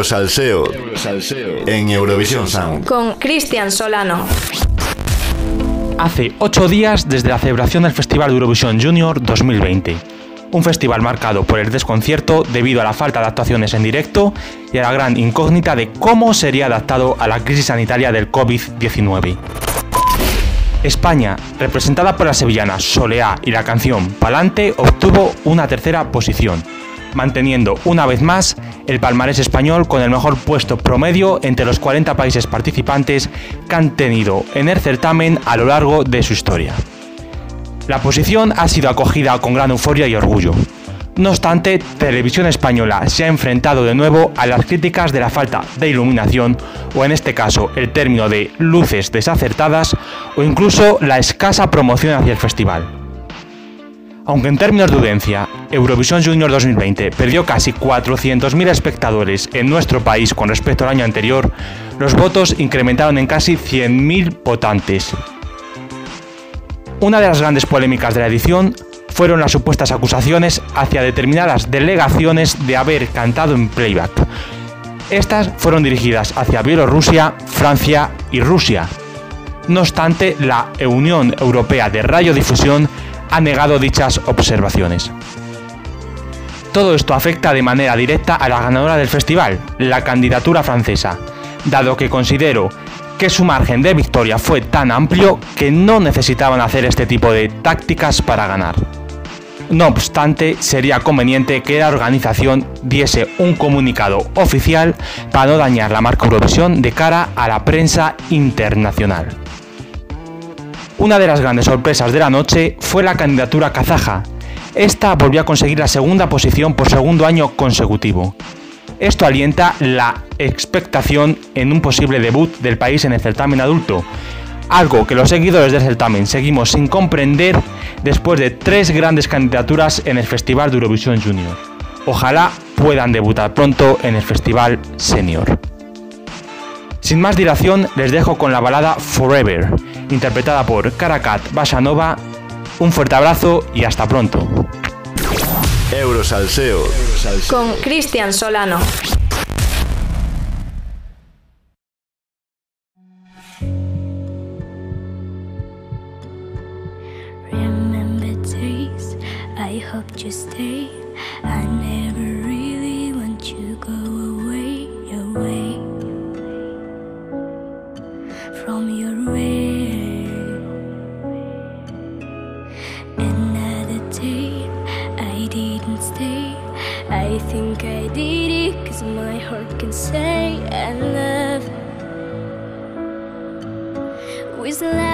Eurosalseo. En Eurovisión Sound. Con Cristian Solano. Hace ocho días desde la celebración del Festival de Eurovisión Junior 2020. Un festival marcado por el desconcierto debido a la falta de actuaciones en directo y a la gran incógnita de cómo sería adaptado a la crisis sanitaria del COVID-19. España, representada por la sevillana Soleá y la canción Palante, obtuvo una tercera posición, manteniendo una vez más el palmarés español con el mejor puesto promedio entre los 40 países participantes que han tenido en el certamen a lo largo de su historia. La posición ha sido acogida con gran euforia y orgullo, no obstante, Televisión Española se ha enfrentado de nuevo a las críticas de la falta de iluminación, o en este caso el término de luces desacertadas, o incluso la escasa promoción hacia el festival. Aunque en términos de audiencia, Eurovisión Junior 2020 perdió casi 400.000 espectadores en nuestro país con respecto al año anterior, los votos incrementaron en casi 100.000 votantes. Una de las grandes polémicas de la edición fueron las supuestas acusaciones hacia determinadas delegaciones de haber cantado en playback. Estas fueron dirigidas hacia Bielorrusia, Francia y Rusia. No obstante, la Unión Europea de Radiodifusión ha negado dichas observaciones. Todo esto afecta de manera directa a la ganadora del festival, la candidatura francesa, dado que considero que su margen de victoria fue tan amplio que no necesitaban hacer este tipo de tácticas para ganar. No obstante, sería conveniente que la organización diese un comunicado oficial para no dañar la marca Eurovisión de cara a la prensa internacional. Una de las grandes sorpresas de la noche fue la candidatura kazaja. Esta volvió a conseguir la segunda posición por segundo año consecutivo. Esto alienta la expectación en un posible debut del país en el certamen adulto, algo que los seguidores del certamen seguimos sin comprender después de tres grandes candidaturas en el Festival de Eurovisión Junior. Ojalá puedan debutar pronto en el Festival Senior. Sin más dilación, les dejo con la balada Forever, interpretada por Karakat Basanova. Un fuerte abrazo y hasta pronto. Eurosalseo. Con Cristian Solano. hoped you stay. I never I think I did it, cause my heart can say I love. With love